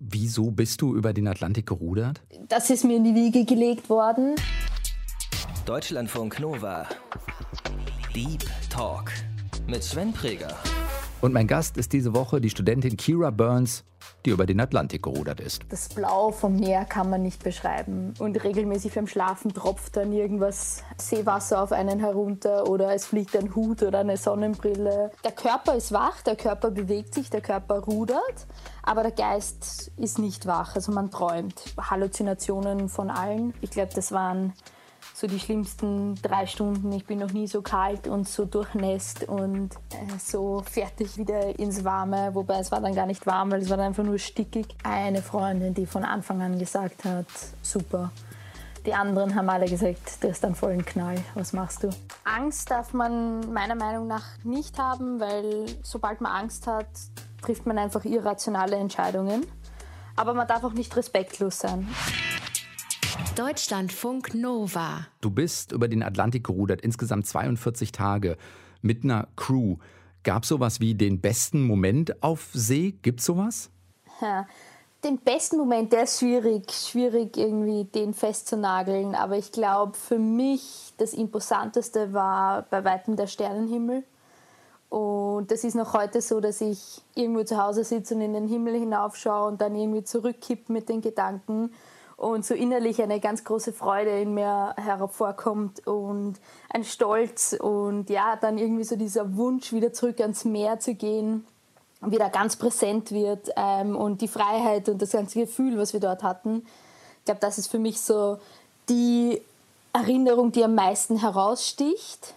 Wieso bist du über den Atlantik gerudert? Das ist mir in die Wiege gelegt worden. Deutschlandfunk Nova. Deep Talk mit Sven Preger. Und mein Gast ist diese Woche die Studentin Kira Burns, die über den Atlantik gerudert ist. Das Blau vom Meer kann man nicht beschreiben. Und regelmäßig beim Schlafen tropft dann irgendwas Seewasser auf einen herunter oder es fliegt ein Hut oder eine Sonnenbrille. Der Körper ist wach, der Körper bewegt sich, der Körper rudert, aber der Geist ist nicht wach. Also man träumt. Halluzinationen von allen. Ich glaube, das waren so die schlimmsten drei Stunden. Ich bin noch nie so kalt und so durchnässt und äh, so fertig wieder ins Warme. Wobei es war dann gar nicht warm, weil es war dann einfach nur stickig. Eine Freundin, die von Anfang an gesagt hat, super. Die anderen haben alle gesagt, du hast einen vollen Knall, was machst du? Angst darf man meiner Meinung nach nicht haben, weil sobald man Angst hat, trifft man einfach irrationale Entscheidungen. Aber man darf auch nicht respektlos sein. Deutschlandfunk Nova. Du bist über den Atlantik gerudert, insgesamt 42 Tage mit einer Crew. Gab sowas wie den besten Moment auf See? Gibt sowas? Ja, den besten Moment, der ist schwierig, schwierig irgendwie den festzunageln. Aber ich glaube, für mich das Imposanteste war bei weitem der Sternenhimmel. Und das ist noch heute so, dass ich irgendwo zu Hause sitze und in den Himmel hinaufschaue und dann irgendwie zurückkipp mit den Gedanken und so innerlich eine ganz große Freude in mir hervorkommt und ein Stolz und ja, dann irgendwie so dieser Wunsch, wieder zurück ans Meer zu gehen, wieder ganz präsent wird ähm, und die Freiheit und das ganze Gefühl, was wir dort hatten. Ich glaube, das ist für mich so die Erinnerung, die am meisten heraussticht.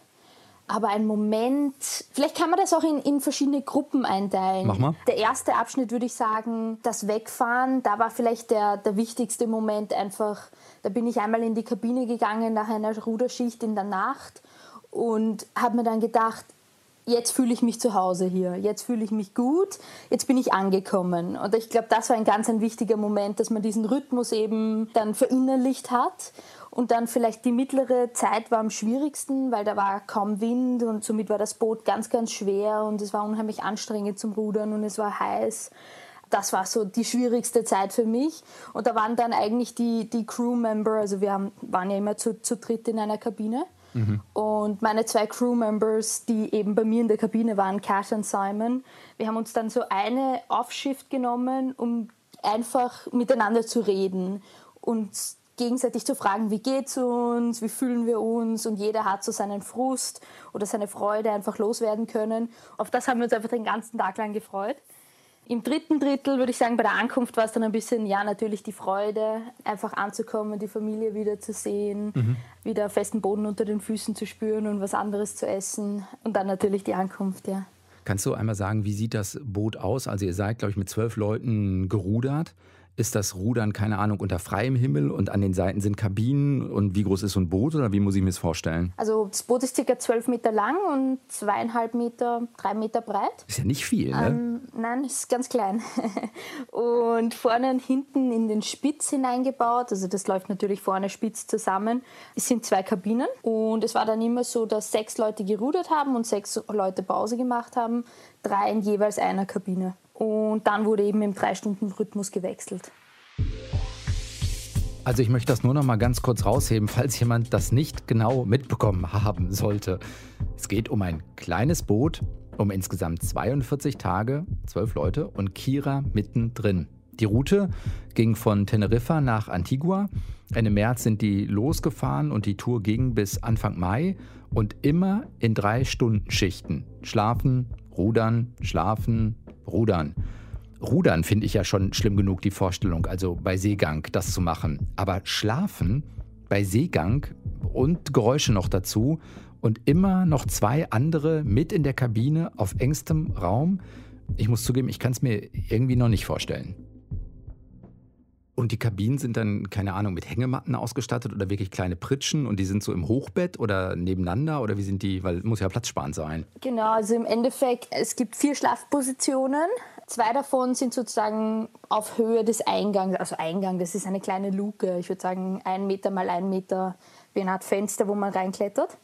Aber ein Moment, vielleicht kann man das auch in, in verschiedene Gruppen einteilen. Mach mal. Der erste Abschnitt würde ich sagen, das Wegfahren, da war vielleicht der, der wichtigste Moment einfach, da bin ich einmal in die Kabine gegangen nach einer Ruderschicht in der Nacht und habe mir dann gedacht, jetzt fühle ich mich zu Hause hier, jetzt fühle ich mich gut, jetzt bin ich angekommen. Und ich glaube, das war ein ganz ein wichtiger Moment, dass man diesen Rhythmus eben dann verinnerlicht hat und dann vielleicht die mittlere Zeit war am schwierigsten, weil da war kaum Wind und somit war das Boot ganz, ganz schwer und es war unheimlich anstrengend zum Rudern und es war heiß. Das war so die schwierigste Zeit für mich. Und da waren dann eigentlich die, die Crewmember, also wir haben, waren ja immer zu, zu dritt in einer Kabine. Mhm. Und meine zwei Crewmembers, die eben bei mir in der Kabine waren, Kat und Simon, wir haben uns dann so eine Offshift genommen, um einfach miteinander zu reden und gegenseitig zu fragen, wie geht's uns, wie fühlen wir uns und jeder hat so seinen Frust oder seine Freude einfach loswerden können. Auf das haben wir uns einfach den ganzen Tag lang gefreut. Im dritten Drittel würde ich sagen, bei der Ankunft war es dann ein bisschen, ja, natürlich die Freude, einfach anzukommen, die Familie wieder zu sehen, mhm. wieder festen Boden unter den Füßen zu spüren und was anderes zu essen. Und dann natürlich die Ankunft, ja. Kannst du einmal sagen, wie sieht das Boot aus? Also ihr seid, glaube ich, mit zwölf Leuten gerudert ist das Rudern, keine Ahnung, unter freiem Himmel und an den Seiten sind Kabinen und wie groß ist so ein Boot oder wie muss ich mir das vorstellen? Also das Boot ist circa zwölf Meter lang und zweieinhalb Meter, drei Meter breit. Ist ja nicht viel, ne? Ähm, nein, ist ganz klein. und vorne und hinten in den Spitz hineingebaut, also das läuft natürlich vorne spitz zusammen. Es sind zwei Kabinen und es war dann immer so, dass sechs Leute gerudert haben und sechs Leute Pause gemacht haben, drei in jeweils einer Kabine. Und dann wurde eben im Drei-Stunden-Rhythmus gewechselt. Also ich möchte das nur noch mal ganz kurz rausheben, falls jemand das nicht genau mitbekommen haben sollte. Es geht um ein kleines Boot, um insgesamt 42 Tage, 12 Leute und Kira mittendrin. Die Route ging von Teneriffa nach Antigua. Ende März sind die losgefahren und die Tour ging bis Anfang Mai und immer in drei Stunden Schichten. Schlafen, rudern, schlafen, Rudern. Rudern finde ich ja schon schlimm genug, die Vorstellung, also bei Seegang das zu machen. Aber schlafen bei Seegang und Geräusche noch dazu und immer noch zwei andere mit in der Kabine auf engstem Raum. Ich muss zugeben, ich kann es mir irgendwie noch nicht vorstellen. Und die Kabinen sind dann, keine Ahnung, mit Hängematten ausgestattet oder wirklich kleine Pritschen und die sind so im Hochbett oder nebeneinander oder wie sind die? Weil muss ja platzsparend sein. Genau, also im Endeffekt, es gibt vier Schlafpositionen. Zwei davon sind sozusagen auf Höhe des Eingangs, also Eingang, das ist eine kleine Luke, ich würde sagen ein Meter mal ein Meter, wie eine Art Fenster, wo man reinklettert.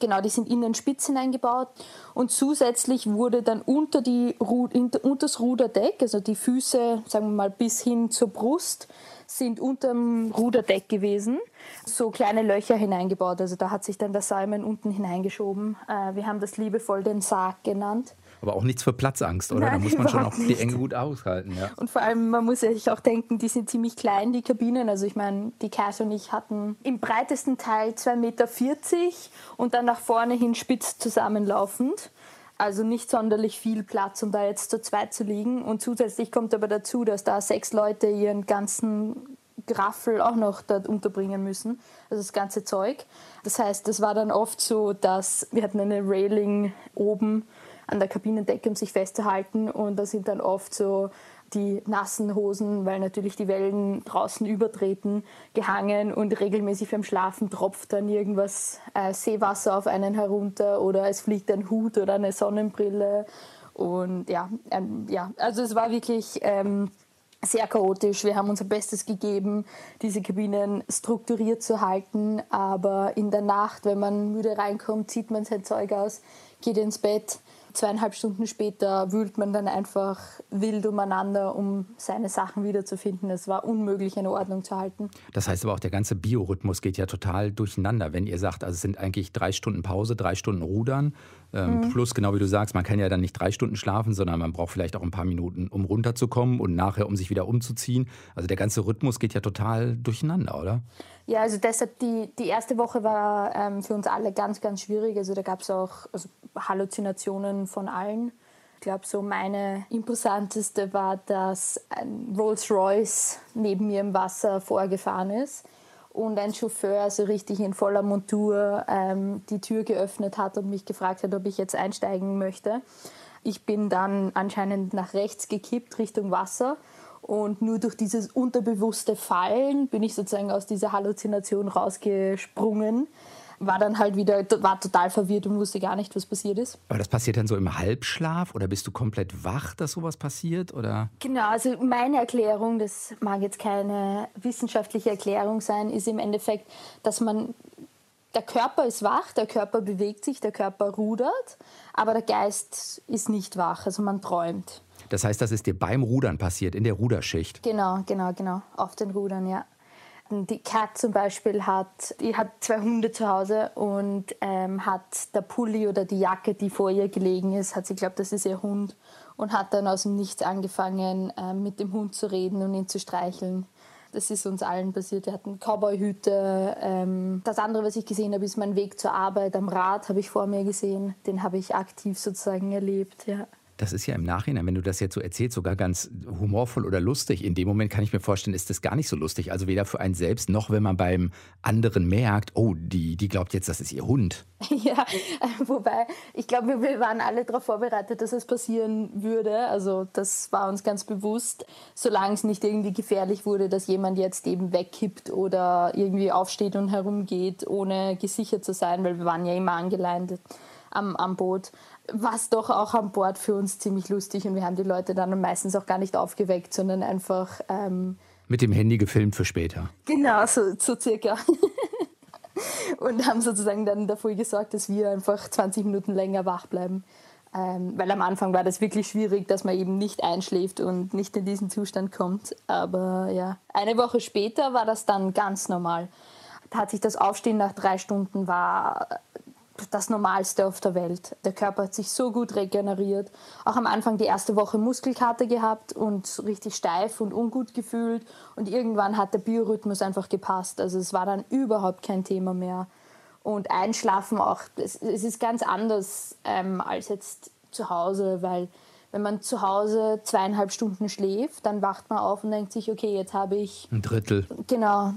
Genau, die sind in den Spitz hineingebaut und zusätzlich wurde dann unter, die, unter das Ruderdeck, also die Füße, sagen wir mal, bis hin zur Brust, sind unter dem Ruderdeck gewesen, so kleine Löcher hineingebaut. Also da hat sich dann der Salmon unten hineingeschoben. Äh, wir haben das liebevoll den Sarg genannt. Aber auch nichts für Platzangst, oder? Nein, da muss man schon auch nicht. die Enge gut aushalten. Ja. Und vor allem, man muss sich auch denken, die sind ziemlich klein, die Kabinen. Also ich meine, die Cass und ich hatten im breitesten Teil 2,40 Meter und dann nach vorne hin spitz zusammenlaufend. Also nicht sonderlich viel Platz, um da jetzt zu zweit zu liegen. Und zusätzlich kommt aber dazu, dass da sechs Leute ihren ganzen Graffel auch noch dort unterbringen müssen, also das ganze Zeug. Das heißt, es war dann oft so, dass wir hatten eine Railing oben an der Kabinendecke, um sich festzuhalten und da sind dann oft so die nassen Hosen, weil natürlich die Wellen draußen übertreten, gehangen und regelmäßig beim Schlafen tropft dann irgendwas äh, Seewasser auf einen herunter oder es fliegt ein Hut oder eine Sonnenbrille. Und ja, ähm, ja also es war wirklich ähm, sehr chaotisch. Wir haben unser Bestes gegeben, diese Kabinen strukturiert zu halten. Aber in der Nacht, wenn man müde reinkommt, zieht man sein Zeug aus, geht ins Bett zweieinhalb Stunden später wühlt man dann einfach wild umeinander, um seine Sachen wiederzufinden. Es war unmöglich, eine Ordnung zu halten. Das heißt aber auch, der ganze Biorhythmus geht ja total durcheinander. Wenn ihr sagt, also es sind eigentlich drei Stunden Pause, drei Stunden Rudern, ähm, mhm. plus genau wie du sagst, man kann ja dann nicht drei Stunden schlafen, sondern man braucht vielleicht auch ein paar Minuten, um runterzukommen und nachher, um sich wieder umzuziehen. Also der ganze Rhythmus geht ja total durcheinander, oder? Ja, also deshalb die, die erste Woche war ähm, für uns alle ganz, ganz schwierig. Also da gab es auch also Halluzinationen von allen. Ich glaube, so meine imposanteste war, dass ein Rolls-Royce neben mir im Wasser vorgefahren ist und ein Chauffeur so richtig in voller Montur ähm, die Tür geöffnet hat und mich gefragt hat, ob ich jetzt einsteigen möchte. Ich bin dann anscheinend nach rechts gekippt Richtung Wasser und nur durch dieses unterbewusste Fallen bin ich sozusagen aus dieser Halluzination rausgesprungen. War dann halt wieder, war total verwirrt und wusste gar nicht, was passiert ist. Aber das passiert dann so im Halbschlaf oder bist du komplett wach, dass sowas passiert? Oder? Genau, also meine Erklärung, das mag jetzt keine wissenschaftliche Erklärung sein, ist im Endeffekt, dass man der Körper ist wach, der Körper bewegt sich, der Körper rudert, aber der Geist ist nicht wach, also man träumt. Das heißt, das ist dir beim Rudern passiert, in der Ruderschicht? Genau, genau, genau. Auf den Rudern, ja. Die Cat zum Beispiel hat, die hat zwei Hunde zu Hause und ähm, hat der Pulli oder die Jacke, die vor ihr gelegen ist, hat sie glaubt, das ist ihr Hund und hat dann aus dem Nichts angefangen, ähm, mit dem Hund zu reden und ihn zu streicheln. Das ist uns allen passiert. Wir hatten Cowboyhüte. Ähm, das andere, was ich gesehen habe, ist mein Weg zur Arbeit am Rad, habe ich vor mir gesehen. Den habe ich aktiv sozusagen erlebt. Ja. Das ist ja im Nachhinein, wenn du das jetzt so erzählst, sogar ganz humorvoll oder lustig. In dem Moment kann ich mir vorstellen, ist das gar nicht so lustig. Also weder für einen selbst noch, wenn man beim anderen merkt, oh, die, die glaubt jetzt, das ist ihr Hund. Ja, wobei ich glaube, wir waren alle darauf vorbereitet, dass es passieren würde. Also das war uns ganz bewusst, solange es nicht irgendwie gefährlich wurde, dass jemand jetzt eben wegkippt oder irgendwie aufsteht und herumgeht, ohne gesichert zu sein, weil wir waren ja immer angeleint am, am Boot war es doch auch an Bord für uns ziemlich lustig und wir haben die Leute dann meistens auch gar nicht aufgeweckt, sondern einfach. Ähm, Mit dem Handy gefilmt für später. Genau, so, so circa. und haben sozusagen dann dafür gesorgt, dass wir einfach 20 Minuten länger wach bleiben. Ähm, weil am Anfang war das wirklich schwierig, dass man eben nicht einschläft und nicht in diesen Zustand kommt. Aber ja, eine Woche später war das dann ganz normal. Da hat sich das Aufstehen nach drei Stunden war das Normalste auf der Welt. Der Körper hat sich so gut regeneriert. Auch am Anfang die erste Woche Muskelkater gehabt und richtig steif und ungut gefühlt. Und irgendwann hat der Biorhythmus einfach gepasst. Also es war dann überhaupt kein Thema mehr. Und Einschlafen auch, es, ist ganz anders ähm, als jetzt zu Hause, weil wenn man zu Hause zweieinhalb Stunden schläft, dann wacht man auf und denkt sich, okay, jetzt habe ich... Ein Drittel. Genau.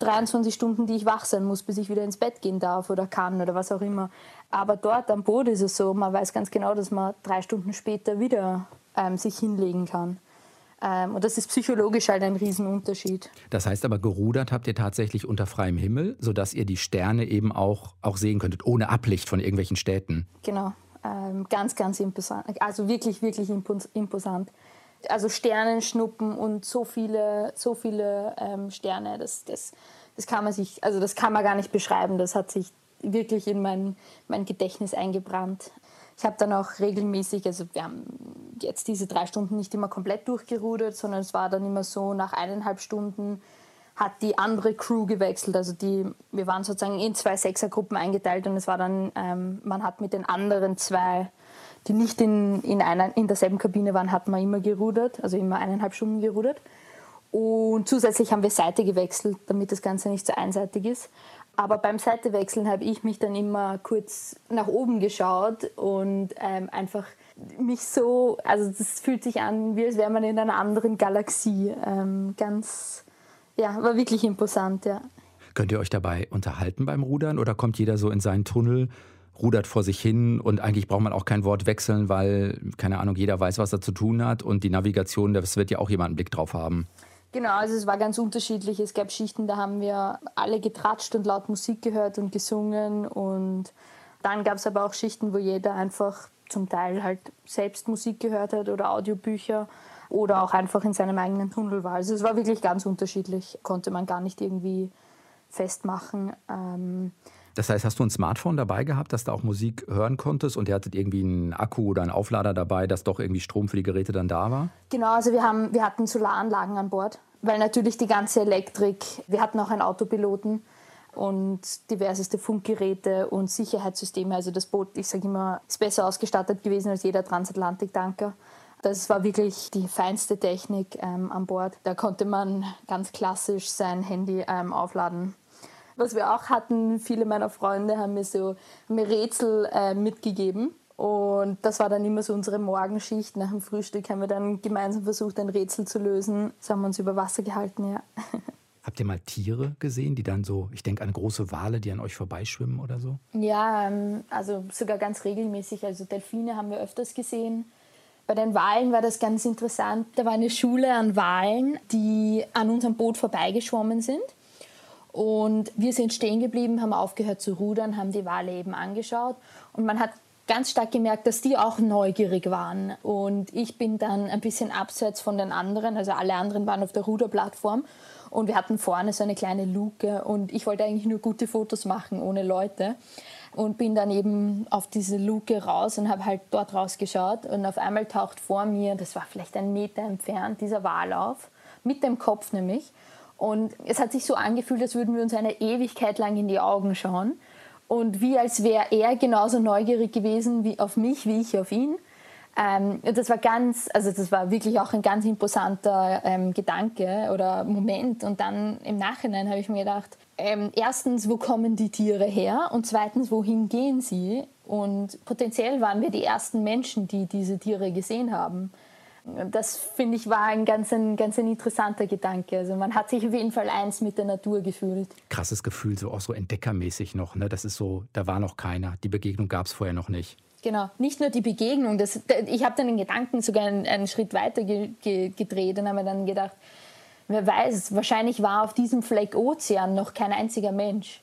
23 Stunden, die ich wach sein muss, bis ich wieder ins Bett gehen darf oder kann oder was auch immer. Aber dort am Boot ist es so, man weiß ganz genau, dass man drei Stunden später wieder ähm, sich hinlegen kann. Ähm, und das ist psychologisch halt ein Riesenunterschied. Das heißt aber, gerudert habt ihr tatsächlich unter freiem Himmel, sodass ihr die Sterne eben auch, auch sehen könntet, ohne Ablicht von irgendwelchen Städten. Genau. Ähm, ganz, ganz imposant. Also wirklich, wirklich imposant. Also Sternenschnuppen und so viele, so viele ähm, Sterne, das, das, das kann man sich, also das kann man gar nicht beschreiben. Das hat sich wirklich in mein, mein Gedächtnis eingebrannt. Ich habe dann auch regelmäßig, also wir haben jetzt diese drei Stunden nicht immer komplett durchgerudert, sondern es war dann immer so, nach eineinhalb Stunden hat die andere Crew gewechselt. Also die, wir waren sozusagen in zwei Sechsergruppen eingeteilt und es war dann, ähm, man hat mit den anderen zwei, die nicht in, in, einer, in derselben Kabine waren, hat man immer gerudert, also immer eineinhalb Stunden gerudert. Und zusätzlich haben wir Seite gewechselt, damit das Ganze nicht so einseitig ist. Aber beim Seitewechseln habe ich mich dann immer kurz nach oben geschaut und ähm, einfach mich so, also das fühlt sich an, wie als wäre man in einer anderen Galaxie. Ähm, ganz, ja, war wirklich imposant, ja. Könnt ihr euch dabei unterhalten beim Rudern oder kommt jeder so in seinen Tunnel, rudert vor sich hin und eigentlich braucht man auch kein Wort wechseln, weil, keine Ahnung, jeder weiß, was er zu tun hat und die Navigation, das wird ja auch jemand einen Blick drauf haben. Genau, also es war ganz unterschiedlich. Es gab Schichten, da haben wir alle getratscht und laut Musik gehört und gesungen. Und dann gab es aber auch Schichten, wo jeder einfach zum Teil halt selbst Musik gehört hat oder Audiobücher oder auch einfach in seinem eigenen Tunnel war. Also es war wirklich ganz unterschiedlich, konnte man gar nicht irgendwie festmachen. Ähm, das heißt, hast du ein Smartphone dabei gehabt, dass du auch Musik hören konntest und ihr hattet irgendwie einen Akku oder einen Auflader dabei, dass doch irgendwie Strom für die Geräte dann da war? Genau, also wir, haben, wir hatten Solaranlagen an Bord, weil natürlich die ganze Elektrik, wir hatten auch einen Autopiloten und diverseste Funkgeräte und Sicherheitssysteme. Also das Boot, ich sage immer, ist besser ausgestattet gewesen als jeder Transatlantiktanker. Das war wirklich die feinste Technik ähm, an Bord. Da konnte man ganz klassisch sein Handy ähm, aufladen was wir auch hatten, viele meiner Freunde haben mir so haben mir Rätsel äh, mitgegeben. Und das war dann immer so unsere Morgenschicht. Nach dem Frühstück haben wir dann gemeinsam versucht, ein Rätsel zu lösen. So haben wir uns über Wasser gehalten, ja. Habt ihr mal Tiere gesehen, die dann so, ich denke an große Wale, die an euch vorbeischwimmen oder so? Ja, ähm, also sogar ganz regelmäßig. Also Delfine haben wir öfters gesehen. Bei den Walen war das ganz interessant. Da war eine Schule an Walen, die an unserem Boot vorbeigeschwommen sind. Und wir sind stehen geblieben, haben aufgehört zu rudern, haben die Wale eben angeschaut. Und man hat ganz stark gemerkt, dass die auch neugierig waren. Und ich bin dann ein bisschen abseits von den anderen, also alle anderen waren auf der Ruderplattform. Und wir hatten vorne so eine kleine Luke und ich wollte eigentlich nur gute Fotos machen, ohne Leute. Und bin dann eben auf diese Luke raus und habe halt dort rausgeschaut. Und auf einmal taucht vor mir, das war vielleicht ein Meter entfernt, dieser Wal auf, mit dem Kopf nämlich. Und es hat sich so angefühlt, als würden wir uns eine Ewigkeit lang in die Augen schauen. Und wie als wäre er genauso neugierig gewesen wie auf mich, wie ich auf ihn. Ähm, das war ganz, also das war wirklich auch ein ganz imposanter ähm, Gedanke oder Moment. Und dann im Nachhinein habe ich mir gedacht, ähm, erstens, wo kommen die Tiere her? Und zweitens, wohin gehen sie? Und potenziell waren wir die ersten Menschen, die diese Tiere gesehen haben das finde ich war ein ganz, ein ganz ein interessanter Gedanke. Also man hat sich auf jeden Fall eins mit der Natur gefühlt. Krasses Gefühl, so auch so entdeckermäßig noch. Ne? Das ist so, da war noch keiner. Die Begegnung gab es vorher noch nicht. Genau, nicht nur die Begegnung. Das, ich habe dann den Gedanken sogar einen, einen Schritt weiter ge, ge, gedreht und habe mir dann gedacht, wer weiß, wahrscheinlich war auf diesem Fleck Ozean noch kein einziger Mensch.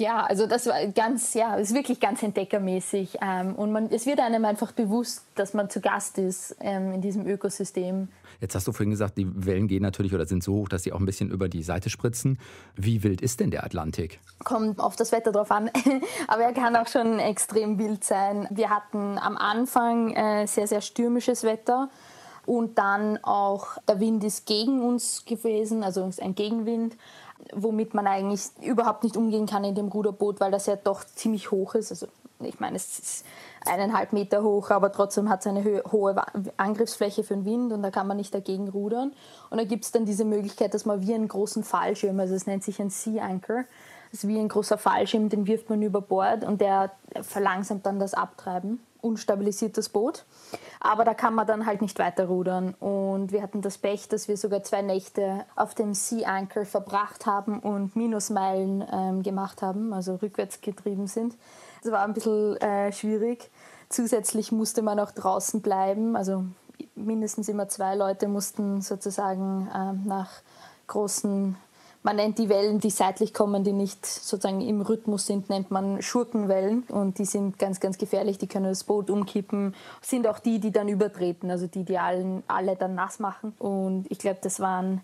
Ja, also das war ganz, ja, ist wirklich ganz entdeckermäßig. Ähm, und man, es wird einem einfach bewusst, dass man zu Gast ist ähm, in diesem Ökosystem. Jetzt hast du vorhin gesagt, die Wellen gehen natürlich oder sind so hoch, dass sie auch ein bisschen über die Seite spritzen. Wie wild ist denn der Atlantik? Kommt auf das Wetter drauf an, aber er kann auch schon extrem wild sein. Wir hatten am Anfang äh, sehr, sehr stürmisches Wetter. Und dann auch der Wind ist gegen uns gewesen, also ein Gegenwind womit man eigentlich überhaupt nicht umgehen kann in dem Ruderboot, weil das ja doch ziemlich hoch ist. Also ich meine, es ist eineinhalb Meter hoch, aber trotzdem hat es eine hohe Angriffsfläche für den Wind und da kann man nicht dagegen rudern. Und da gibt es dann diese Möglichkeit, dass man wie einen großen Fallschirm, also es nennt sich ein Sea Anchor, das ist wie ein großer Fallschirm, den wirft man über Bord und der verlangsamt dann das Abtreiben und stabilisiert das Boot. Aber da kann man dann halt nicht weiter rudern. Und wir hatten das Pech, dass wir sogar zwei Nächte auf dem Sea Anchor verbracht haben und Minusmeilen ähm, gemacht haben, also rückwärts getrieben sind. Das war ein bisschen äh, schwierig. Zusätzlich musste man auch draußen bleiben. Also mindestens immer zwei Leute mussten sozusagen äh, nach großen man nennt die Wellen, die seitlich kommen, die nicht sozusagen im Rhythmus sind, nennt man Schurkenwellen. Und die sind ganz, ganz gefährlich. Die können das Boot umkippen. Sind auch die, die dann übertreten, also die, die allen, alle dann nass machen. Und ich glaube, das waren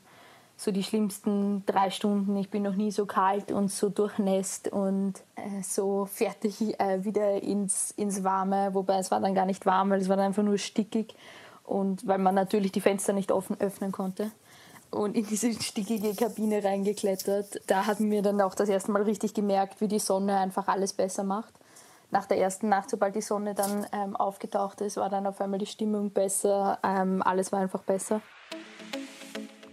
so die schlimmsten drei Stunden. Ich bin noch nie so kalt und so durchnässt und äh, so fertig äh, wieder ins, ins Warme. Wobei es war dann gar nicht warm, weil es war dann einfach nur stickig und weil man natürlich die Fenster nicht offen öffnen konnte. Und in diese stickige Kabine reingeklettert. Da hatten wir dann auch das erste Mal richtig gemerkt, wie die Sonne einfach alles besser macht. Nach der ersten Nacht, sobald die Sonne dann ähm, aufgetaucht ist, war dann auf einmal die Stimmung besser. Ähm, alles war einfach besser.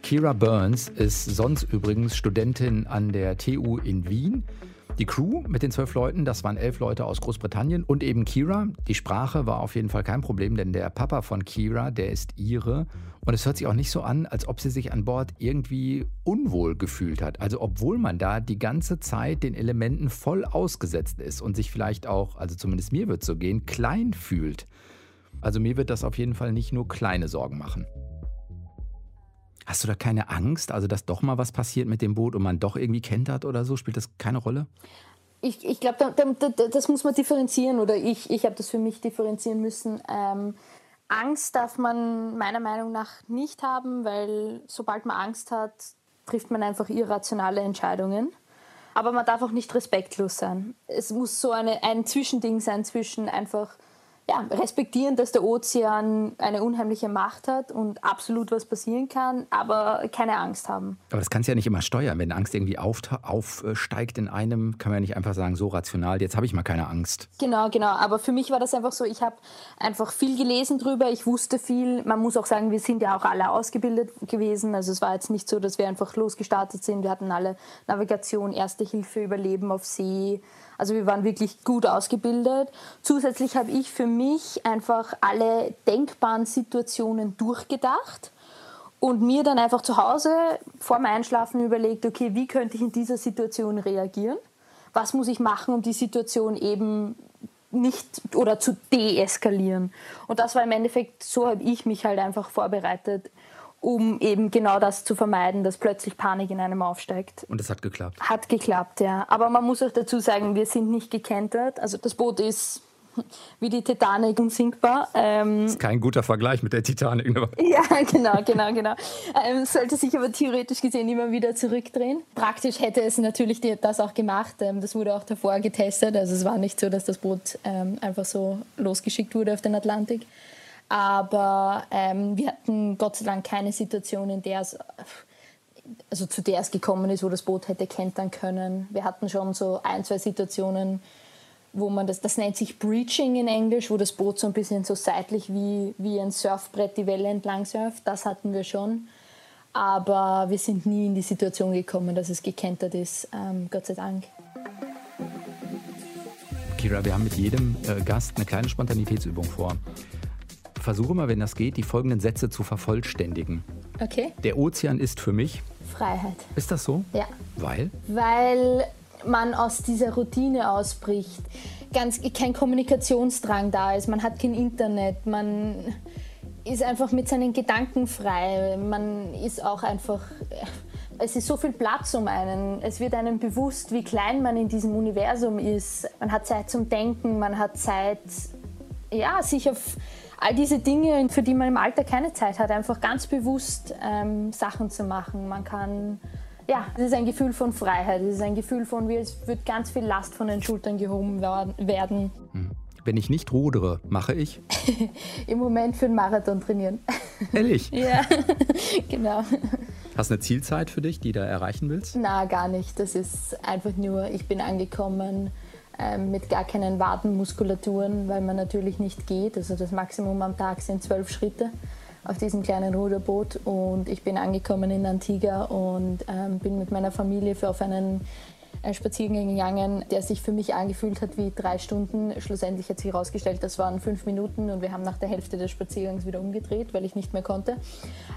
Kira Burns ist sonst übrigens Studentin an der TU in Wien. Die Crew mit den zwölf Leuten, das waren elf Leute aus Großbritannien und eben Kira. Die Sprache war auf jeden Fall kein Problem, denn der Papa von Kira, der ist ihre. Und es hört sich auch nicht so an, als ob sie sich an Bord irgendwie unwohl gefühlt hat. Also obwohl man da die ganze Zeit den Elementen voll ausgesetzt ist und sich vielleicht auch, also zumindest mir wird es so gehen, klein fühlt. Also mir wird das auf jeden Fall nicht nur kleine Sorgen machen. Hast du da keine Angst, also dass doch mal was passiert mit dem Boot und man doch irgendwie kentert oder so? Spielt das keine Rolle? Ich, ich glaube, da, da, das muss man differenzieren oder ich, ich habe das für mich differenzieren müssen. Ähm, Angst darf man meiner Meinung nach nicht haben, weil sobald man Angst hat, trifft man einfach irrationale Entscheidungen. Aber man darf auch nicht respektlos sein. Es muss so eine, ein Zwischending sein zwischen einfach ja, respektieren, dass der Ozean eine unheimliche Macht hat und absolut was passieren kann, aber keine Angst haben. Aber das kannst du ja nicht immer steuern. Wenn Angst irgendwie aufsteigt in einem, kann man ja nicht einfach sagen, so rational, jetzt habe ich mal keine Angst. Genau, genau. Aber für mich war das einfach so, ich habe einfach viel gelesen drüber, ich wusste viel. Man muss auch sagen, wir sind ja auch alle ausgebildet gewesen. Also es war jetzt nicht so, dass wir einfach losgestartet sind. Wir hatten alle Navigation, Erste Hilfe, Überleben auf See. Also wir waren wirklich gut ausgebildet. Zusätzlich habe ich für mich einfach alle denkbaren Situationen durchgedacht und mir dann einfach zu Hause vor dem Einschlafen überlegt, okay, wie könnte ich in dieser Situation reagieren? Was muss ich machen, um die Situation eben nicht oder zu deeskalieren? Und das war im Endeffekt, so habe ich mich halt einfach vorbereitet um eben genau das zu vermeiden, dass plötzlich Panik in einem aufsteigt. Und das hat geklappt? Hat geklappt, ja. Aber man muss auch dazu sagen, wir sind nicht gekentert. Also das Boot ist wie die Titanic unsinkbar. Ähm, das ist kein guter Vergleich mit der Titanic. Ne? Ja, genau, genau, genau. Ähm, sollte sich aber theoretisch gesehen immer wieder zurückdrehen. Praktisch hätte es natürlich das auch gemacht. Ähm, das wurde auch davor getestet. Also es war nicht so, dass das Boot ähm, einfach so losgeschickt wurde auf den Atlantik. Aber ähm, wir hatten Gott sei Dank keine Situation, in der es, also zu der es gekommen ist, wo das Boot hätte kentern können. Wir hatten schon so ein, zwei Situationen, wo man das, das nennt sich Breaching in Englisch, wo das Boot so ein bisschen so seitlich wie, wie ein Surfbrett die Welle entlang surft. Das hatten wir schon. Aber wir sind nie in die Situation gekommen, dass es gekentert ist, ähm, Gott sei Dank. Kira, wir haben mit jedem äh, Gast eine kleine Spontanitätsübung vor versuche mal, wenn das geht, die folgenden Sätze zu vervollständigen. Okay. Der Ozean ist für mich. Freiheit. Ist das so? Ja. Weil? Weil man aus dieser Routine ausbricht. Ganz, kein Kommunikationsdrang da ist, man hat kein Internet, man ist einfach mit seinen Gedanken frei, man ist auch einfach es ist so viel Platz um einen. Es wird einem bewusst, wie klein man in diesem Universum ist. Man hat Zeit zum Denken, man hat Zeit, ja, sich auf all diese Dinge, für die man im Alter keine Zeit hat, einfach ganz bewusst ähm, Sachen zu machen. Man kann, ja, es ist ein Gefühl von Freiheit, es ist ein Gefühl von, wie es wird ganz viel Last von den Schultern gehoben werden. Hm. Wenn ich nicht rudere, mache ich? Im Moment für den Marathon trainieren. Ehrlich? ja, genau. Hast du eine Zielzeit für dich, die du erreichen willst? Na, gar nicht. Das ist einfach nur, ich bin angekommen mit gar keinen Wadenmuskulaturen, weil man natürlich nicht geht. Also das Maximum am Tag sind zwölf Schritte auf diesem kleinen Ruderboot und ich bin angekommen in Antigua und ähm, bin mit meiner Familie für auf einen ein Spaziergang gegangen, der sich für mich angefühlt hat wie drei Stunden. Schlussendlich hat sich herausgestellt, das waren fünf Minuten und wir haben nach der Hälfte des Spaziergangs wieder umgedreht, weil ich nicht mehr konnte.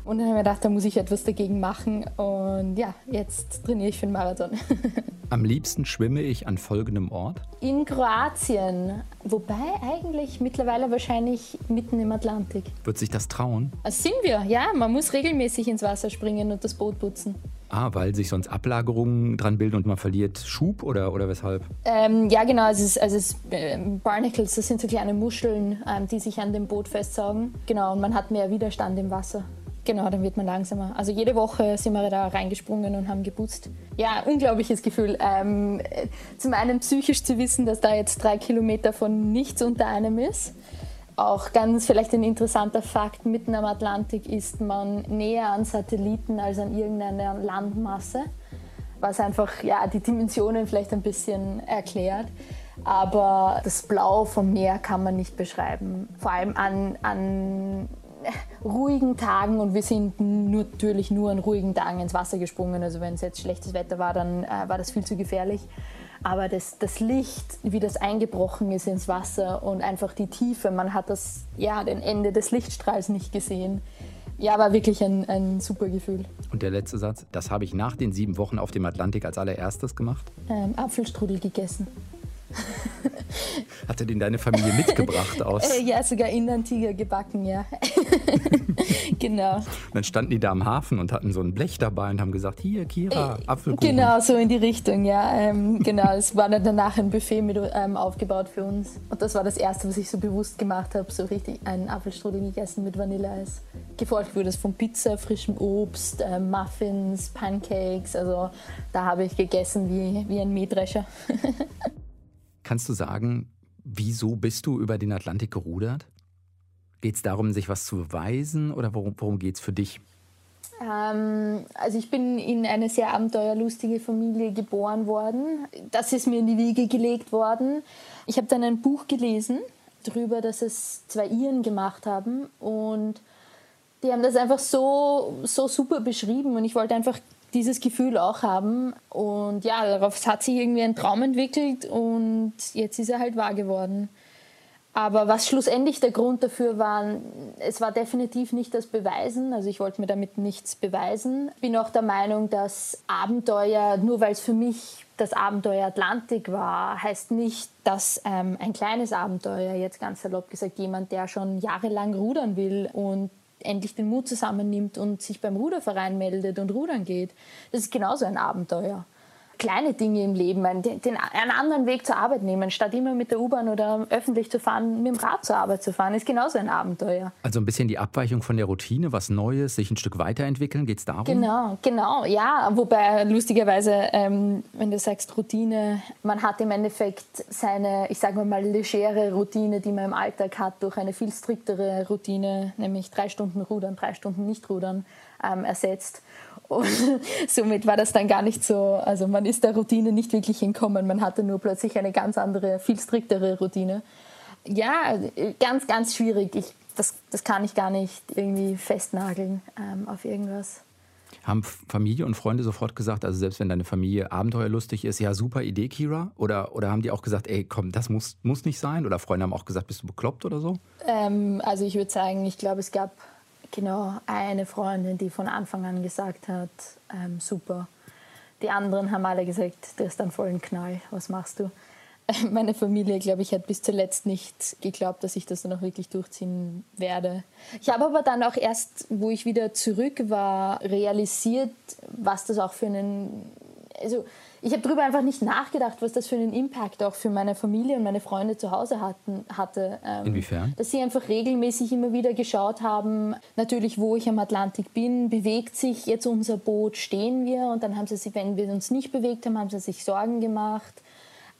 Und dann habe ich gedacht, da muss ich etwas dagegen machen. Und ja, jetzt trainiere ich für den Marathon. Am liebsten schwimme ich an folgendem Ort? In Kroatien, wobei eigentlich mittlerweile wahrscheinlich mitten im Atlantik. Wird sich das trauen? Das sind wir, ja. Man muss regelmäßig ins Wasser springen und das Boot putzen. Ah, weil sich sonst Ablagerungen dran bilden und man verliert Schub oder, oder weshalb? Ähm, ja, genau. Es, also es, äh, Barnacles, das sind so kleine Muscheln, ähm, die sich an dem Boot festsaugen. Genau, und man hat mehr Widerstand im Wasser. genau, dann wird man langsamer. Also jede Woche sind wir da reingesprungen und haben geputzt. Ja, unglaubliches Gefühl. Ähm, zum einen psychisch zu wissen, dass da jetzt drei Kilometer von nichts unter einem ist. Auch ganz vielleicht ein interessanter Fakt, mitten am Atlantik ist man näher an Satelliten als an irgendeiner Landmasse, was einfach ja, die Dimensionen vielleicht ein bisschen erklärt. Aber das Blau vom Meer kann man nicht beschreiben. Vor allem an, an ruhigen Tagen und wir sind natürlich nur an ruhigen Tagen ins Wasser gesprungen. Also wenn es jetzt schlechtes Wetter war, dann äh, war das viel zu gefährlich. Aber das, das Licht, wie das eingebrochen ist ins Wasser und einfach die Tiefe, man hat das, ja, den Ende des Lichtstrahls nicht gesehen. Ja, war wirklich ein, ein super Gefühl. Und der letzte Satz, das habe ich nach den sieben Wochen auf dem Atlantik als allererstes gemacht? Ähm, Apfelstrudel gegessen. Hat er den deine Familie mitgebracht aus? Äh, ja, sogar in den Tiger gebacken, ja. genau. Und dann standen die da am Hafen und hatten so ein Blech dabei und haben gesagt, hier, Kira, äh, Apfelkuchen. Genau, so in die Richtung, ja. Ähm, genau, es war dann danach ein Buffet mit, ähm, aufgebaut für uns. Und das war das Erste, was ich so bewusst gemacht habe, so richtig einen Apfelstrudel gegessen mit Vanilleeis. Gefolgt wurde es von Pizza, frischem Obst, äh, Muffins, Pancakes. Also da habe ich gegessen wie, wie ein Mähdrescher. Kannst du sagen, wieso bist du über den Atlantik gerudert? Geht es darum, sich was zu beweisen oder worum, worum geht es für dich? Ähm, also ich bin in eine sehr abenteuerlustige Familie geboren worden. Das ist mir in die Wiege gelegt worden. Ich habe dann ein Buch gelesen darüber, dass es zwei Iren gemacht haben und die haben das einfach so, so super beschrieben und ich wollte einfach dieses Gefühl auch haben. Und ja, darauf hat sich irgendwie ein Traum entwickelt und jetzt ist er halt wahr geworden. Aber was schlussendlich der Grund dafür war, es war definitiv nicht das Beweisen. Also ich wollte mir damit nichts beweisen. Bin auch der Meinung, dass Abenteuer, nur weil es für mich das Abenteuer Atlantik war, heißt nicht, dass ähm, ein kleines Abenteuer, jetzt ganz salopp gesagt, jemand, der schon jahrelang rudern will und endlich den Mut zusammennimmt und sich beim Ruderverein meldet und rudern geht. Das ist genauso ein Abenteuer kleine Dinge im Leben, einen, den, einen anderen Weg zur Arbeit nehmen, statt immer mit der U-Bahn oder öffentlich zu fahren, mit dem Rad zur Arbeit zu fahren, ist genauso ein Abenteuer. Also ein bisschen die Abweichung von der Routine, was Neues, sich ein Stück weiterentwickeln, geht es darum? Genau, genau, ja. Wobei lustigerweise, ähm, wenn du sagst Routine, man hat im Endeffekt seine, ich sage mal, legere Routine, die man im Alltag hat, durch eine viel striktere Routine, nämlich drei Stunden rudern, drei Stunden nicht rudern, ähm, ersetzt. Und somit war das dann gar nicht so, also man ist der Routine nicht wirklich entkommen, man hatte nur plötzlich eine ganz andere, viel striktere Routine. Ja, ganz, ganz schwierig. Ich, das, das kann ich gar nicht irgendwie festnageln ähm, auf irgendwas. Haben Familie und Freunde sofort gesagt, also selbst wenn deine Familie abenteuerlustig ist, ja, super Idee, Kira? Oder, oder haben die auch gesagt, ey, komm, das muss, muss nicht sein? Oder Freunde haben auch gesagt, bist du bekloppt oder so? Ähm, also ich würde sagen, ich glaube, es gab Genau, eine Freundin, die von Anfang an gesagt hat, ähm, super. Die anderen haben alle gesagt, das ist dann voll ein Knall, was machst du? Meine Familie, glaube ich, hat bis zuletzt nicht geglaubt, dass ich das dann auch wirklich durchziehen werde. Ich habe aber dann auch erst, wo ich wieder zurück war, realisiert, was das auch für einen, also ich habe darüber einfach nicht nachgedacht, was das für einen Impact auch für meine Familie und meine Freunde zu Hause hatten, hatte. Ähm, Inwiefern? Dass sie einfach regelmäßig immer wieder geschaut haben, natürlich, wo ich am Atlantik bin, bewegt sich jetzt unser Boot, stehen wir? Und dann haben sie sich, wenn wir uns nicht bewegt haben, haben sie sich Sorgen gemacht.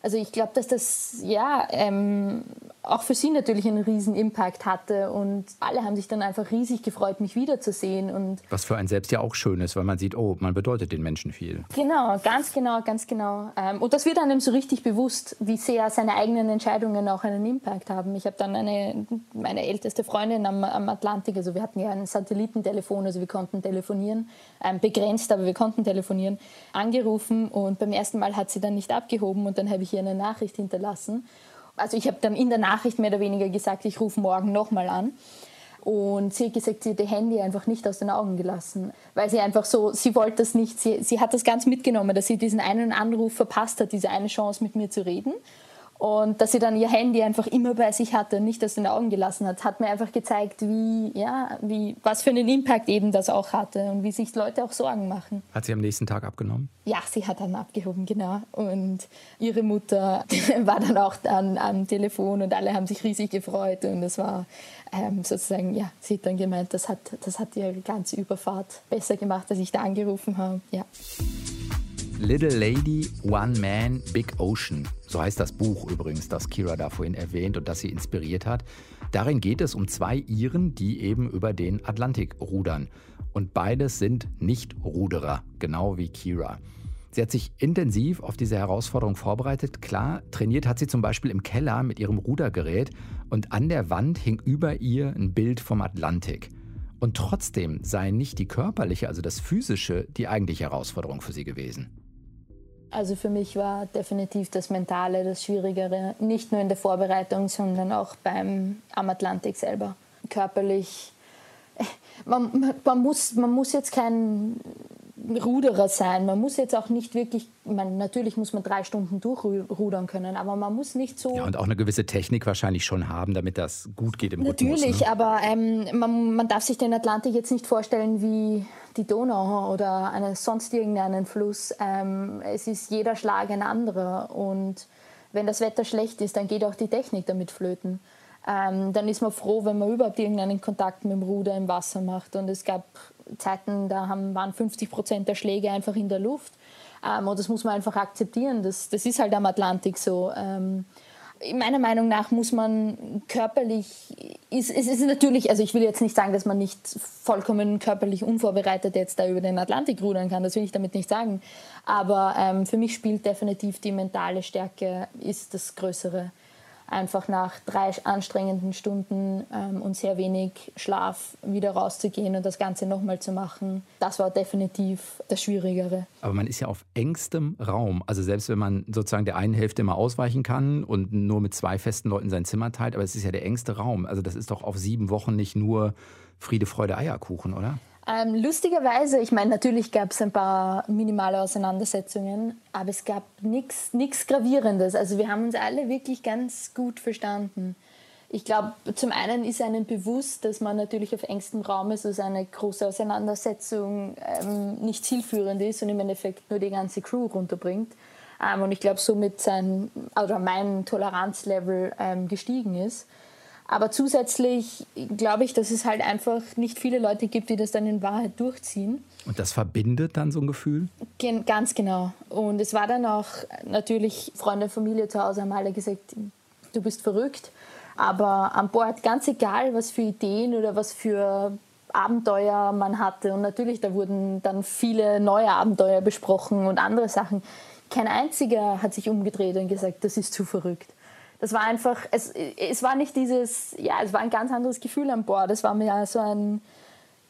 Also ich glaube, dass das ja ähm, auch für sie natürlich einen riesen Impact hatte und alle haben sich dann einfach riesig gefreut, mich wiederzusehen. Und Was für einen selbst ja auch schön ist, weil man sieht, oh, man bedeutet den Menschen viel. Genau, ganz genau, ganz genau. Ähm, und das wird einem so richtig bewusst, wie sehr seine eigenen Entscheidungen auch einen Impact haben. Ich habe dann eine, meine älteste Freundin am, am, Atlantik, also wir hatten ja ein Satellitentelefon, also wir konnten telefonieren, ähm, begrenzt, aber wir konnten telefonieren, angerufen und beim ersten Mal hat sie dann nicht abgehoben und dann habe ich ihr eine Nachricht hinterlassen also ich habe dann in der Nachricht mehr oder weniger gesagt, ich rufe morgen nochmal an. Und sie hat gesagt, sie hat ihr Handy einfach nicht aus den Augen gelassen, weil sie einfach so, sie wollte das nicht, sie, sie hat das ganz mitgenommen, dass sie diesen einen Anruf verpasst hat, diese eine Chance mit mir zu reden. Und dass sie dann ihr Handy einfach immer bei sich hatte und nicht aus den Augen gelassen hat, hat mir einfach gezeigt, wie, ja, wie, was für einen Impact eben das auch hatte und wie sich Leute auch Sorgen machen. Hat sie am nächsten Tag abgenommen? Ja, sie hat dann abgehoben, genau. Und ihre Mutter war dann auch dann am Telefon und alle haben sich riesig gefreut. Und es war ähm, sozusagen, ja, sie hat dann gemeint, das hat, das hat ihre ganze Überfahrt besser gemacht, als ich da angerufen habe. Ja. Little Lady, One Man, Big Ocean. So heißt das Buch übrigens, das Kira da vorhin erwähnt und das sie inspiriert hat. Darin geht es um zwei Iren, die eben über den Atlantik rudern. Und beides sind Nicht-Ruderer, genau wie Kira. Sie hat sich intensiv auf diese Herausforderung vorbereitet. Klar, trainiert hat sie zum Beispiel im Keller mit ihrem Rudergerät und an der Wand hing über ihr ein Bild vom Atlantik. Und trotzdem sei nicht die körperliche, also das physische, die eigentliche Herausforderung für sie gewesen. Also für mich war definitiv das Mentale das Schwierigere, nicht nur in der Vorbereitung, sondern auch beim am Atlantik selber. Körperlich, man, man, muss, man muss jetzt kein Ruderer sein. Man muss jetzt auch nicht wirklich, man, natürlich muss man drei Stunden durchrudern können, aber man muss nicht so. Ja, und auch eine gewisse Technik wahrscheinlich schon haben, damit das gut geht im natürlich, Rhythmus. Natürlich, ne? aber ähm, man, man darf sich den Atlantik jetzt nicht vorstellen wie die Donau oder einen, sonst irgendeinen Fluss. Ähm, es ist jeder Schlag ein anderer und wenn das Wetter schlecht ist, dann geht auch die Technik damit flöten. Ähm, dann ist man froh, wenn man überhaupt irgendeinen Kontakt mit dem Ruder im Wasser macht. Und es gab Zeiten, da haben, waren 50 Prozent der Schläge einfach in der Luft. Ähm, und das muss man einfach akzeptieren. Das, das ist halt am Atlantik so. Ähm, meiner Meinung nach muss man körperlich, ist, es ist natürlich, also ich will jetzt nicht sagen, dass man nicht vollkommen körperlich unvorbereitet jetzt da über den Atlantik rudern kann, das will ich damit nicht sagen. Aber ähm, für mich spielt definitiv die mentale Stärke, ist das Größere einfach nach drei anstrengenden Stunden ähm, und sehr wenig Schlaf wieder rauszugehen und das Ganze nochmal zu machen, das war definitiv das Schwierigere. Aber man ist ja auf engstem Raum. Also selbst wenn man sozusagen der einen Hälfte immer ausweichen kann und nur mit zwei festen Leuten sein Zimmer teilt, aber es ist ja der engste Raum. Also das ist doch auf sieben Wochen nicht nur Friede, Freude, Eierkuchen, oder? Ähm, lustigerweise, ich meine, natürlich gab es ein paar minimale Auseinandersetzungen, aber es gab nichts Gravierendes. Also wir haben uns alle wirklich ganz gut verstanden. Ich glaube, zum einen ist einem bewusst, dass man natürlich auf engstem Raum ist, dass eine große Auseinandersetzung ähm, nicht zielführend ist und im Endeffekt nur die ganze Crew runterbringt. Ähm, und ich glaube, somit sein, oder mein Toleranzlevel ähm, gestiegen ist. Aber zusätzlich glaube ich, dass es halt einfach nicht viele Leute gibt, die das dann in Wahrheit durchziehen. Und das verbindet dann so ein Gefühl? Gen ganz genau. Und es war dann auch natürlich Freunde, Familie zu Hause haben alle gesagt, du bist verrückt. Aber an Bord, ganz egal, was für Ideen oder was für Abenteuer man hatte. Und natürlich, da wurden dann viele neue Abenteuer besprochen und andere Sachen. Kein einziger hat sich umgedreht und gesagt, das ist zu verrückt das war einfach, es, es war nicht dieses, ja, es war ein ganz anderes Gefühl an Bord. Es war mir so ein,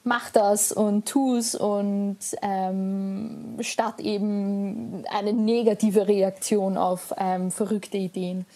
mach das und tu's und ähm, statt eben eine negative Reaktion auf ähm, verrückte Ideen.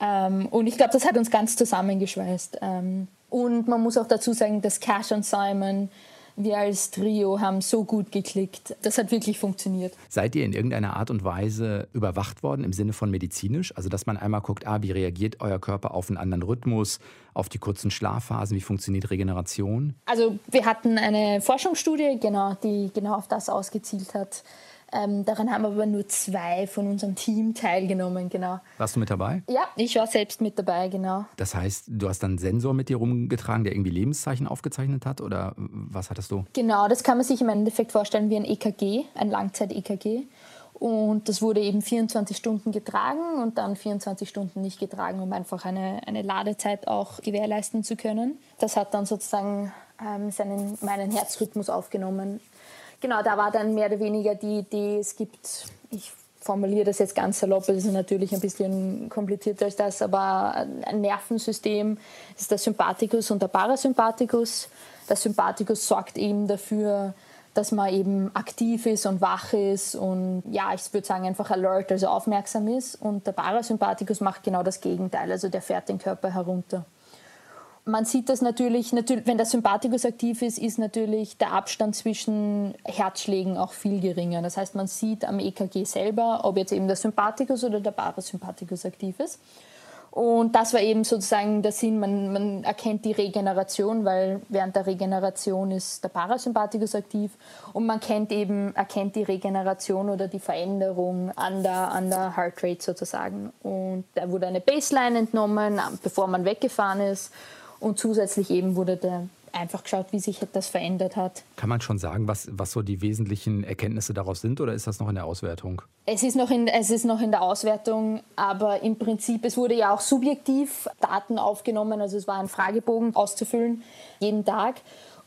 Ähm, und ich glaube, das hat uns ganz zusammengeschweißt. Ähm, und man muss auch dazu sagen, dass Cash und Simon wir als Trio haben so gut geklickt. Das hat wirklich funktioniert. Seid ihr in irgendeiner Art und Weise überwacht worden im Sinne von medizinisch? Also, dass man einmal guckt, ah, wie reagiert euer Körper auf einen anderen Rhythmus, auf die kurzen Schlafphasen, wie funktioniert Regeneration? Also, wir hatten eine Forschungsstudie, genau, die genau auf das ausgezielt hat. Ähm, daran haben aber nur zwei von unserem Team teilgenommen, genau. Warst du mit dabei? Ja, ich war selbst mit dabei, genau. Das heißt, du hast dann einen Sensor mit dir rumgetragen, der irgendwie Lebenszeichen aufgezeichnet hat oder was hattest du? Genau, das kann man sich im Endeffekt vorstellen wie ein EKG, ein Langzeit-EKG. Und das wurde eben 24 Stunden getragen und dann 24 Stunden nicht getragen, um einfach eine, eine Ladezeit auch gewährleisten zu können. Das hat dann sozusagen ähm, seinen, meinen Herzrhythmus aufgenommen genau, da war dann mehr oder weniger die Idee, es gibt, ich formuliere das jetzt ganz salopp, das ist natürlich ein bisschen komplizierter als das, aber ein Nervensystem ist der Sympathikus und der Parasympathikus. Der Sympathikus sorgt eben dafür, dass man eben aktiv ist und wach ist und ja, ich würde sagen einfach alert, also aufmerksam ist. Und der Parasympathikus macht genau das Gegenteil, also der fährt den Körper herunter. Man sieht das natürlich, natürlich, wenn der Sympathikus aktiv ist, ist natürlich der Abstand zwischen Herzschlägen auch viel geringer. Das heißt, man sieht am EKG selber, ob jetzt eben der Sympathikus oder der Parasympathikus aktiv ist. Und das war eben sozusagen der Sinn, man, man, erkennt die Regeneration, weil während der Regeneration ist der Parasympathikus aktiv und man kennt eben, erkennt die Regeneration oder die Veränderung an der, an der Heart Rate sozusagen. Und da wurde eine Baseline entnommen, bevor man weggefahren ist und zusätzlich eben wurde der einfach geschaut, wie sich das verändert hat. Kann man schon sagen, was, was so die wesentlichen Erkenntnisse daraus sind oder ist das noch in der Auswertung? Es ist, noch in, es ist noch in der Auswertung, aber im Prinzip, es wurde ja auch subjektiv Daten aufgenommen, also es war ein Fragebogen auszufüllen, jeden Tag.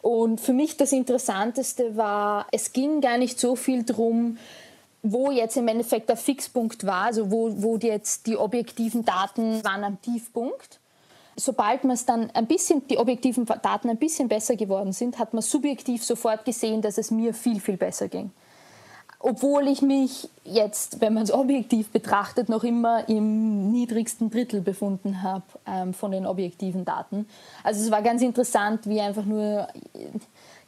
Und für mich das Interessanteste war, es ging gar nicht so viel darum, wo jetzt im Endeffekt der Fixpunkt war, also wo, wo jetzt die objektiven Daten waren am Tiefpunkt sobald man es dann ein bisschen, die objektiven Daten ein bisschen besser geworden sind, hat man subjektiv sofort gesehen, dass es mir viel, viel besser ging. Obwohl ich mich jetzt, wenn man es objektiv betrachtet, noch immer im niedrigsten Drittel befunden habe ähm, von den objektiven Daten. Also es war ganz interessant, wie einfach nur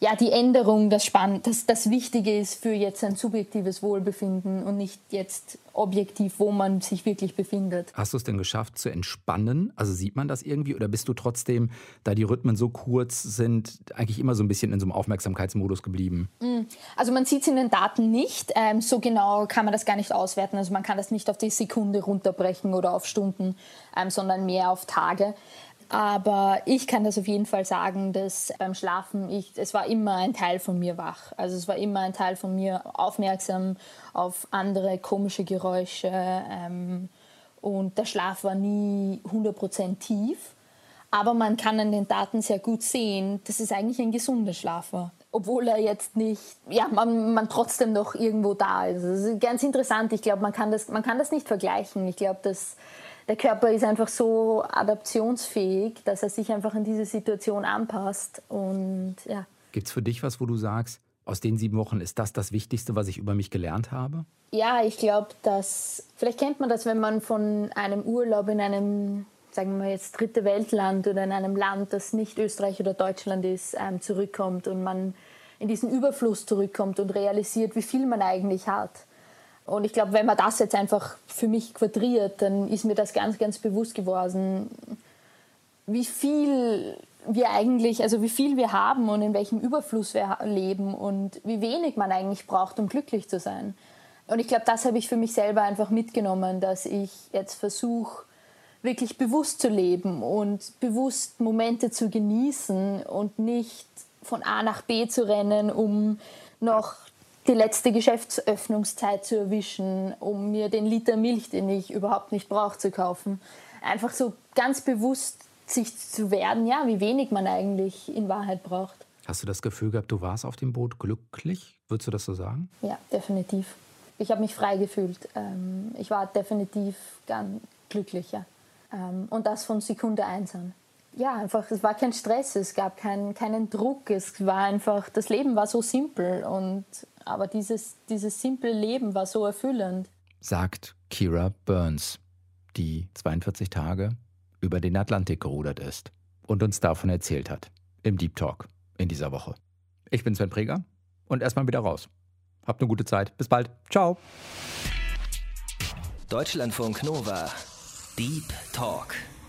ja, die Änderung das, Spann das, das Wichtige ist für jetzt ein subjektives Wohlbefinden und nicht jetzt objektiv, wo man sich wirklich befindet. Hast du es denn geschafft zu entspannen? Also sieht man das irgendwie oder bist du trotzdem, da die Rhythmen so kurz sind, eigentlich immer so ein bisschen in so einem Aufmerksamkeitsmodus geblieben? Mm. Also man sieht es in den Daten nicht. Ähm, so genau kann man das gar nicht auswerten. Also man kann das nicht auf die Sekunde runterbrechen oder auf Stunden, ähm, sondern mehr auf Tage. Aber ich kann das auf jeden Fall sagen, dass beim Schlafen, ich, es war immer ein Teil von mir wach. Also es war immer ein Teil von mir aufmerksam auf andere komische Geräusche. Ähm, und der Schlaf war nie 100% tief. Aber man kann an den Daten sehr gut sehen, dass es eigentlich ein gesunder Schlaf war. Obwohl er jetzt nicht, ja, man, man trotzdem noch irgendwo da ist. Das ist ganz interessant. Ich glaube, man, kann das, man kann das nicht vergleichen. Ich glaube, dass der Körper ist einfach so adaptionsfähig, dass er sich einfach in diese Situation anpasst. Und ja. Gibt es für dich was, wo du sagst, aus den sieben Wochen ist das das Wichtigste, was ich über mich gelernt habe? Ja, ich glaube, dass vielleicht kennt man das, wenn man von einem Urlaub in einem, sagen wir jetzt dritte Weltland oder in einem Land, das nicht Österreich oder Deutschland ist, ähm, zurückkommt und man in diesen Überfluss zurückkommt und realisiert, wie viel man eigentlich hat. Und ich glaube, wenn man das jetzt einfach für mich quadriert, dann ist mir das ganz, ganz bewusst geworden, wie viel wir eigentlich, also wie viel wir haben und in welchem Überfluss wir leben und wie wenig man eigentlich braucht, um glücklich zu sein. Und ich glaube, das habe ich für mich selber einfach mitgenommen, dass ich jetzt versuche, wirklich bewusst zu leben und bewusst Momente zu genießen und nicht von A nach B zu rennen, um noch die letzte Geschäftsöffnungszeit zu erwischen, um mir den Liter Milch, den ich überhaupt nicht brauche, zu kaufen. Einfach so ganz bewusst sich zu werden, ja, wie wenig man eigentlich in Wahrheit braucht. Hast du das Gefühl gehabt, du warst auf dem Boot glücklich? Würdest du das so sagen? Ja, definitiv. Ich habe mich frei gefühlt. Ähm, ich war definitiv ganz glücklicher. Ähm, und das von Sekunde eins an ja, einfach, es war kein Stress, es gab kein, keinen Druck, es war einfach, das Leben war so simpel und aber dieses, dieses simple Leben war so erfüllend. Sagt Kira Burns, die 42 Tage über den Atlantik gerudert ist und uns davon erzählt hat. Im Deep Talk in dieser Woche. Ich bin Sven Preger und erstmal wieder raus. Habt eine gute Zeit. Bis bald. Ciao. Deutschlandfunk Nova. Deep Talk.